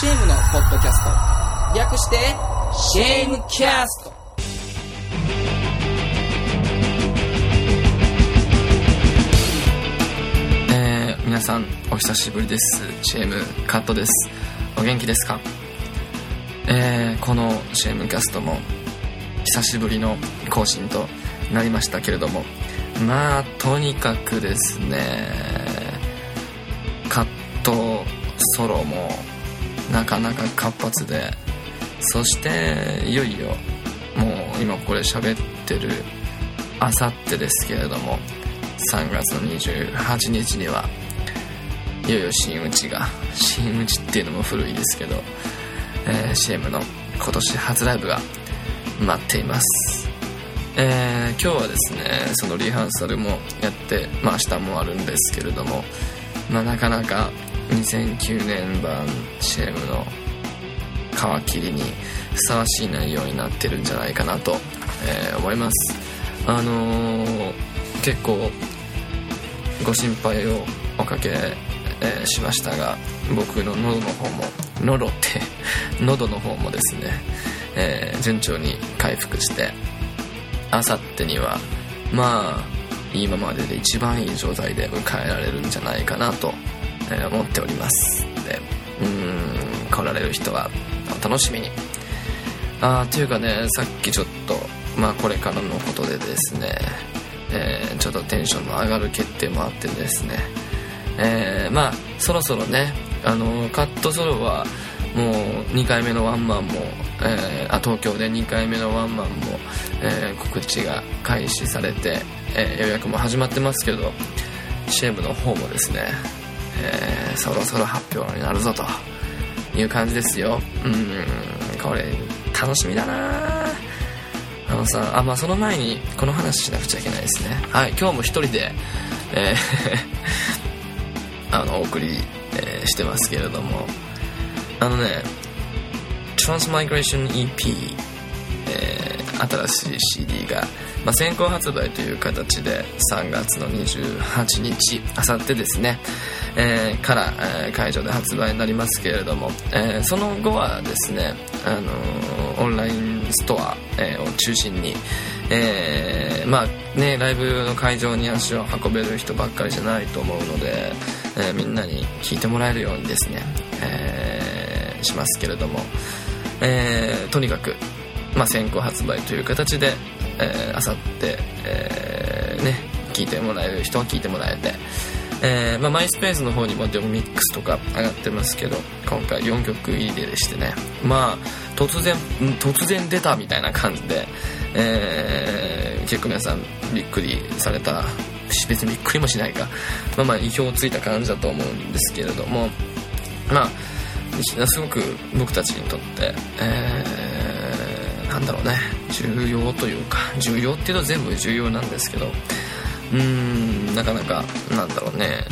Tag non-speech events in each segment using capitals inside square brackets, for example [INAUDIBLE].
シェームのポッドキャスト。略してシェームキャスト。えー、皆さんお久しぶりです。シェームカットです。お元気ですか？えー、このシェームキャストも久しぶりの更新となりましたけれども。まあとにかくですねカットソロもなかなか活発で。そしていよいよもう今これ喋ってるあさってですけれども3月の28日にはいよいよ新内が新内っていうのも古いですけど、えー、CM の今年初ライブが待っています。えー、今日はですねそのリハーサルもやってまあ明日もあるんですけれどもまあなかなか2009年版 CM の皮切りにふさわしい内容になってるんじゃないかなと、えー、思います。あのー、結構ご心配をおかけ、えー、しましたが僕の喉の方も喉って [LAUGHS] 喉の方もですね、えー、順調に回復してあさってにはまあ今までで一番いい状態で迎えられるんじゃないかなと、え思っております。でうん来られる人は楽しみに。ああというかねさっきちょっとまあこれからのことでですね、えー、ちょっとテンションの上がる決定もあってですねえー、まあそろそろねあのカットソロはもう2回目のワンマンも、えー、あ東京で2回目のワンマンも、えー、告知が開始されて、えー、予約も始まってますけどシェムの方もですね、えそろそろ発表になるぞという感じですよ。うんこれ楽しみだな。あのさあまあその前にこの話しなくちゃいけないですね。はい今日も一人でえ [LAUGHS] あのお送り、えしてますけれども。あのね Transmigration EP、えー、新しい CD が、まあ、先行発売という形で3月の28日あさってですね、えー、から、えー、会場で発売になりますけれども、えー、その後はですね、あのー、オンラインストア、えー、を中心に、えー、まあねライブの会場に足を運べる人ばっかりじゃないと思うので、えー、みんなに聴いてもらえるようにですね、えーしますけれども、えー、とにかく、まあ、先行発売という形であさって、えー、ね聞いてもらえる人は聞いてもらえて、えーまあ、マイスペースの方にもデモミックスとか上がってますけど今回4曲入りでしてね。まあ突然突然出たみたいな感じで、えー、結構皆さんびっくりされた別にびっくりもしないか。まあまあ意表をついた感じだと思うんですけれども。まあすごく僕たちにとって、えー、なんだろうね。重要というか重要っていうと全部重要なんですけどうーんなかなかなんだろうね。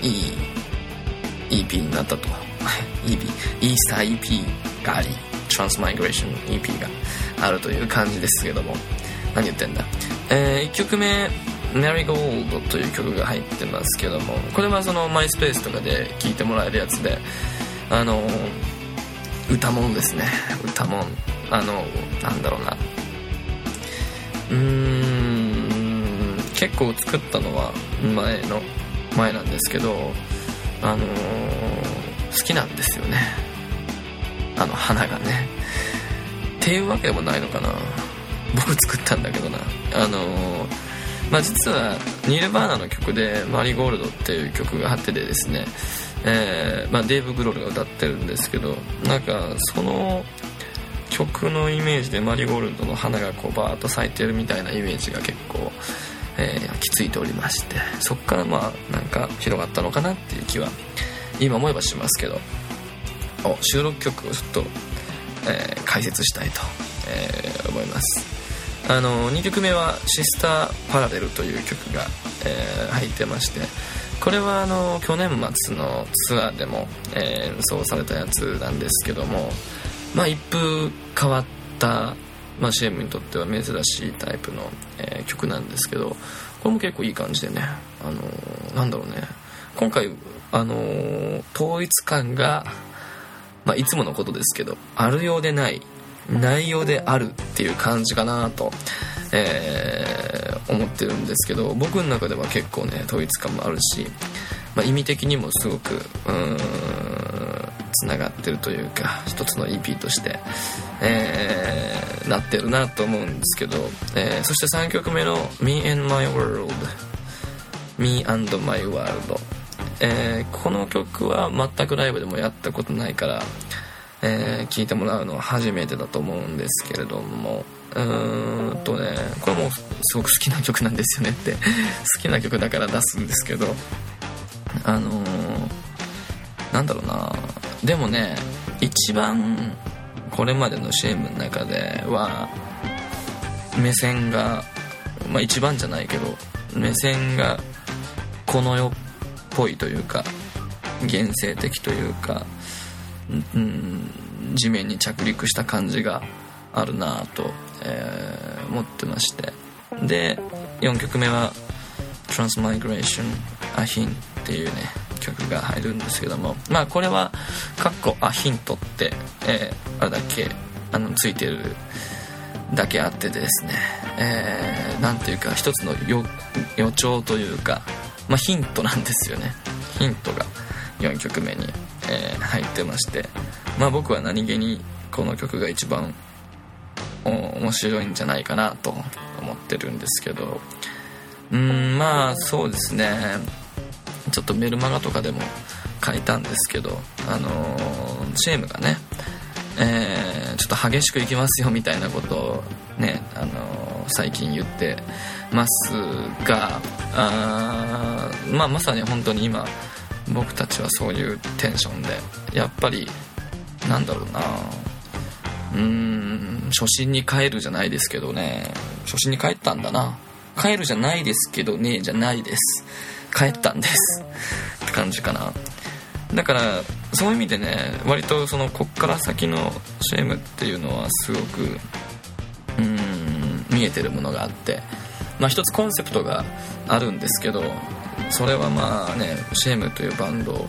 いい EP になったと。[LAUGHS] EP イースター EP がありトランスマイグレーション EP があるという感じですけども。何言ってんだ？えー、1曲目「メリーゴールド」という曲が入ってますけども。これはそのマイスペースとかで聴いてもらえるやつであの歌もんですね。歌もん。あのなんだろうな。うーん。結構作ったのは前の前なんですけどあの好きなんですよね。あの花がね。っていうわけでもないのかな。僕作ったんだけどな。あのまあ実はニール・バーナーの曲で「マリーゴールド」っていう曲があってでですねえーまあ、デーブ・グロールが歌ってるんですけどなんかその曲のイメージでマリーゴールドの花がこうバーッと咲いてるみたいなイメージが結構、えー、きついておりましてそこからまあなんか広がったのかなっていう気は今思えばしますけどお収録曲をちょっと、えー、解説したいと、えー、思います。あの2曲目は「シスター・パラレル」という曲が、えー、入ってましてこれはあの去年末のツアーでも、えー、演奏されたやつなんですけども、まあ、一風変わった、まあ、CM にとっては珍しいタイプの、えー、曲なんですけどこれも結構いい感じでね、あのー、なんだろうね今回、あのー、統一感がまあ、いつものことですけどあるようでない内容であるっていう感じかなと、えー、思ってるんですけど僕の中では結構ね統一感もあるし、まあ、意味的にもすごくうんつながってるというか一つの EP として、えー、なってるなと思うんですけど、えー、そして3曲目の「Me and My World」「Me and My World」えー、この曲は全くライブでもやったことないからえー、聞いてもらうのは初めてだと思うんですけれどもうーんとねこれもすごく好きな曲なんですよねって好きな曲だから出すんですけどあのー、なんだろうなでもね一番これまでの CM の中では目線がまあ一番じゃないけど目線がこの世っぽいというか現世的というかうん、地面に着陸した感じがあるなと、えー、思ってまして。で4曲目は「TransmigrationAhin」っていうね曲が入るんですけどもまあこれは「かっこあヒント」って、えー、あれだけあのついてるだけあってですねえー、ていうか一つの予兆というか、まあ、ヒントなんですよね。ヒントが4曲目にえー、入ってましてまあ僕は何気にこの曲が一番面白いんじゃないかなと思ってるんですけどうんまあそうですね。ちょっとメルマガとかでも書いたんですけどあのー、チームがねえー、ちょっと激しくいきますよみたいなことをね、あのー、最近言ってますがあ、まあ、まさに本当に今僕たちはそういうテンションでやっぱりなんだろうなうーん初心に帰るじゃないですけどね初心に帰ったんだな帰るじゃないですけどねじゃないです。帰ったんです。って感じかな。だからそういう意味でね割とそのこっから先の CM っていうのはすごくうん見えてるものがあってまあ一つコンセプトがあるんですけどそれはまあねシェームというバンドを、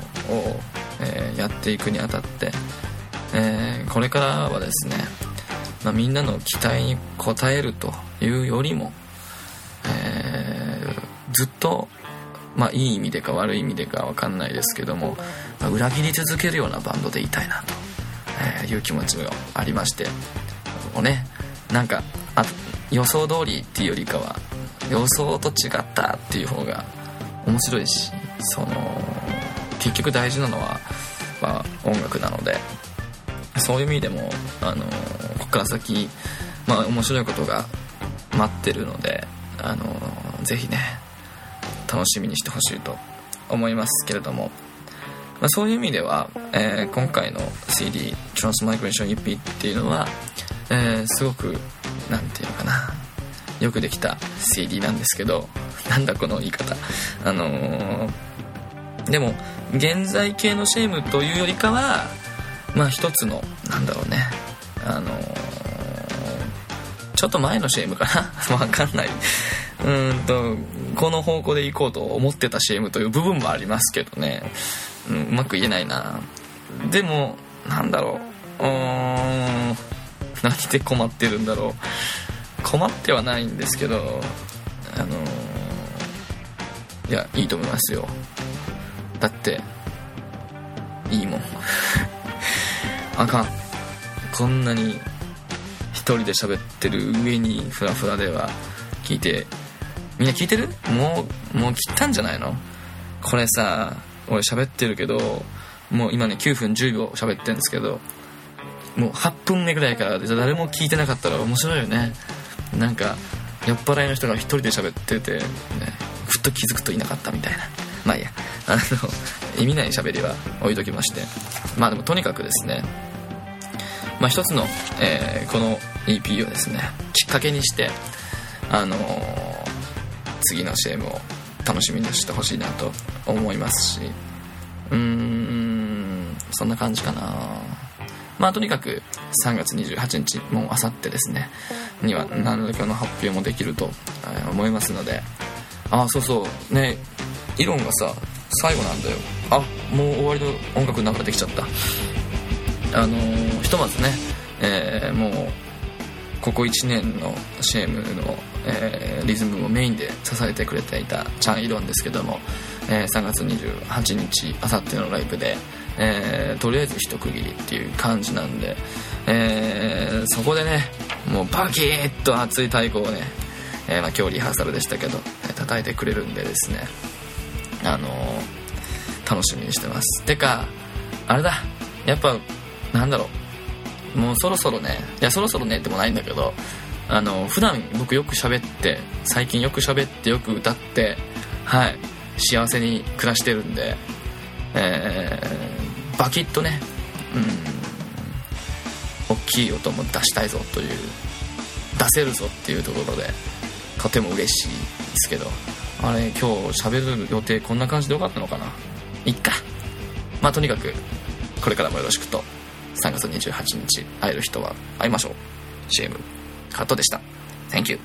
えー、やっていくにあたって、えー、これからはですね、まあ、みんなの期待に応えるというよりも、えー、ずっとまあいい意味でか悪い意味でか分かんないですけども、まあ、裏切り続けるようなバンドでいたいなと、えいう気持ちがありましてもうねなんかあ予想通りっていうよりかは予想と違ったっていう方が面白いしその結局大事なのは、まあ、音楽なのでそういう意味でもあのここから先、まあ、面白いことが待ってるのであのぜひね楽しみにしてほしいと思いますけれども、まあ、そういう意味では、えー、今回の CD「Transmigration EP」っていうのは、えー、すごく何て言うのかな。よくできた CD なんですけどなんだこの言い方。あのー、でも現在系のシェームというよりかはまあ一つのなんだろうね。あの、ちょっと前のシェームかな。[LAUGHS] わかんない。うんとこの方向で行こうと思ってたシェームという部分もありますけどね、うん、うまく言えないな。でもなんだろう。うーん何で困ってるんだろう。困ってはないんですけどあのーいやいいと思いますよ。だっていいもん。あかん。こんなに一人で喋ってる上にフラフラでは聞いてみんな聞いてる？もうもう切ったんじゃないの？これさ俺喋ってるけどもう今ね9分10秒喋ってるんですけどもう8分目ぐらいからじゃ誰も聞いてなかったら面白いよね。なんか酔っ払いの人が一人で喋ってて、ね、ふっと気づくといなかったみたいな。まあいいや。あの意味ない喋りは置いときまして。まあでもとにかくですねまあ一つの、えー、この EP をですねきっかけにしてあのー、次の CM を楽しみにしてほしいなと思いますし。うーんそんな感じかな。まあとにかく3月28日もうあさってですね。には何らかの発表もできると思いますので。ああそうそう。ねイロンがさ最後なんだよ。あもう終わりの音楽流れてきちゃった。あのーひとまずね、えーもうここ1年のシェームの、えーリズムをメインで支えてくれていたチャン・イロンですけども、えー3月28日あさってのライブで、えーとりあえず一区切りっていう感じなんで、えーそこでねもうバキッと熱い太鼓をね、えーまあ、今日リハーサルでしたけど、え叩いてくれるんでですねあの楽しみにしてます。てかあれだやっぱなんだろうもうそろそろねいやそろそろねってもないんだけどあの普段僕よく喋って最近よく喋ってよく歌ってはい。幸せに暮らしてるんでえーバキッとねうん。大きい音も出したいぞという出せるぞっていうところでとても嬉しいですけどあれ今日喋る予定こんな感じでよかったのかな？いっか。まあとにかくこれからもよろしくと3月28日会える人は会いましょう。CM カットでした Thank you